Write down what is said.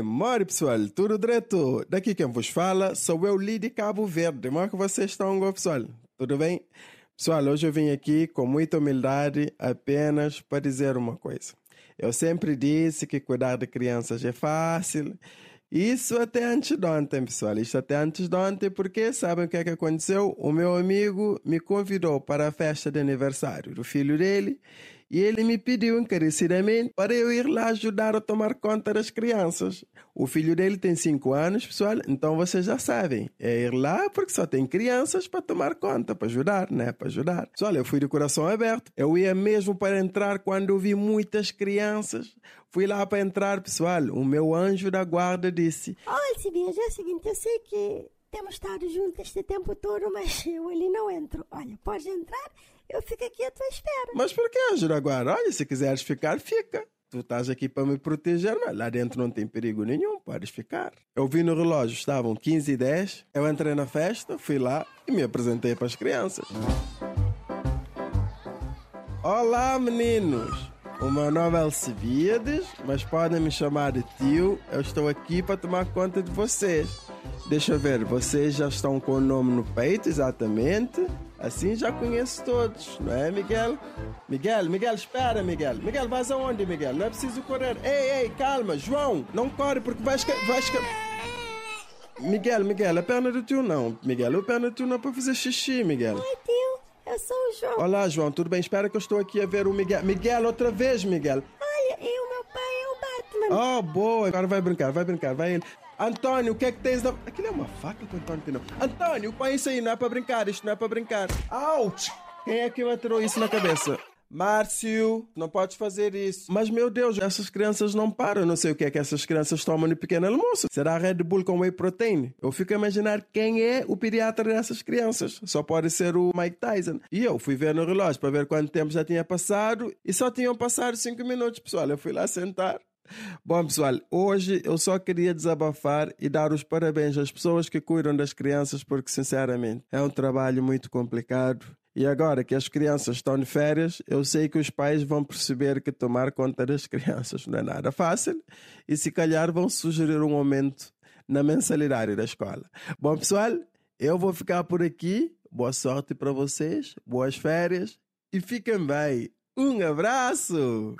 Mori pessoal, tudo direto. Daqui quem vos fala sou eu, Lidi Cabo Verde. Como é que vocês estão, pessoal? Tudo bem? Pessoal, hoje eu vim aqui com muita humildade apenas para dizer uma coisa. Eu sempre disse que cuidar de crianças é fácil. Isso até antes de ontem, pessoal. Isso até antes de ontem, porque sabem o que é que aconteceu? O meu amigo me convidou para a festa de aniversário do filho dele e ele me pediu encarecidamente para eu ir lá ajudar a tomar conta das crianças. O filho dele tem 5 anos, pessoal, então vocês já sabem. É ir lá porque só tem crianças para tomar conta, para ajudar, né? Para ajudar. Pessoal, eu fui de coração aberto. Eu ia mesmo para entrar quando eu vi muitas crianças. Fui lá para entrar, pessoal. O meu anjo da guarda disse: Olha, Sibinha, já é o seguinte, eu sei que temos estado juntos este tempo todo, mas eu ali não entro. Olha, pode entrar, eu fico aqui à tua espera. Mas por que, guarda? Olha, se quiseres ficar, fica. Tu estás aqui para me proteger, mas lá dentro não tem perigo nenhum, podes ficar. Eu vi no relógio, estavam 15 e 10. Eu entrei na festa, fui lá e me apresentei para as crianças. Olá, meninos! O meu nome é Alcibiades, mas podem me chamar de tio. Eu estou aqui para tomar conta de vocês. Deixa eu ver, vocês já estão com o nome no peito, exatamente. Assim já conheço todos, não é, Miguel? Miguel, Miguel, espera, Miguel. Miguel, vais aonde, Miguel? Não é preciso correr. Ei, ei, calma, João, não corre porque vais... vais Miguel, Miguel, a perna do tio não. Miguel, a perna do tio não é para fazer xixi, Miguel. Oi, tio, eu sou o João. Olá, João, tudo bem? Espera que eu estou aqui a ver o Miguel. Miguel, outra vez, Miguel. Olha, e o meu pai é o Batman. Oh, boa. Agora vai brincar, vai brincar, vai. Antônio, o que é que tens na... Aquilo é uma faca que o Antônio tem, não. Antônio, põe isso aí, não é para brincar, isto não é para brincar. Ouch! Quem é que me atirou isso na cabeça? Márcio, não podes fazer isso. Mas, meu Deus, essas crianças não param. Não sei o que é que essas crianças tomam no pequeno almoço. Será Red Bull com whey protein? Eu fico a imaginar quem é o pediatra dessas crianças. Só pode ser o Mike Tyson. E eu fui ver no relógio para ver quanto tempo já tinha passado e só tinham passado 5 minutos, pessoal. Eu fui lá sentar. Bom, pessoal, hoje eu só queria desabafar e dar os parabéns às pessoas que cuidam das crianças, porque, sinceramente, é um trabalho muito complicado. E agora que as crianças estão de férias, eu sei que os pais vão perceber que tomar conta das crianças não é nada fácil e, se calhar, vão sugerir um aumento na mensalidade da escola. Bom, pessoal, eu vou ficar por aqui. Boa sorte para vocês, boas férias e fiquem bem. Um abraço!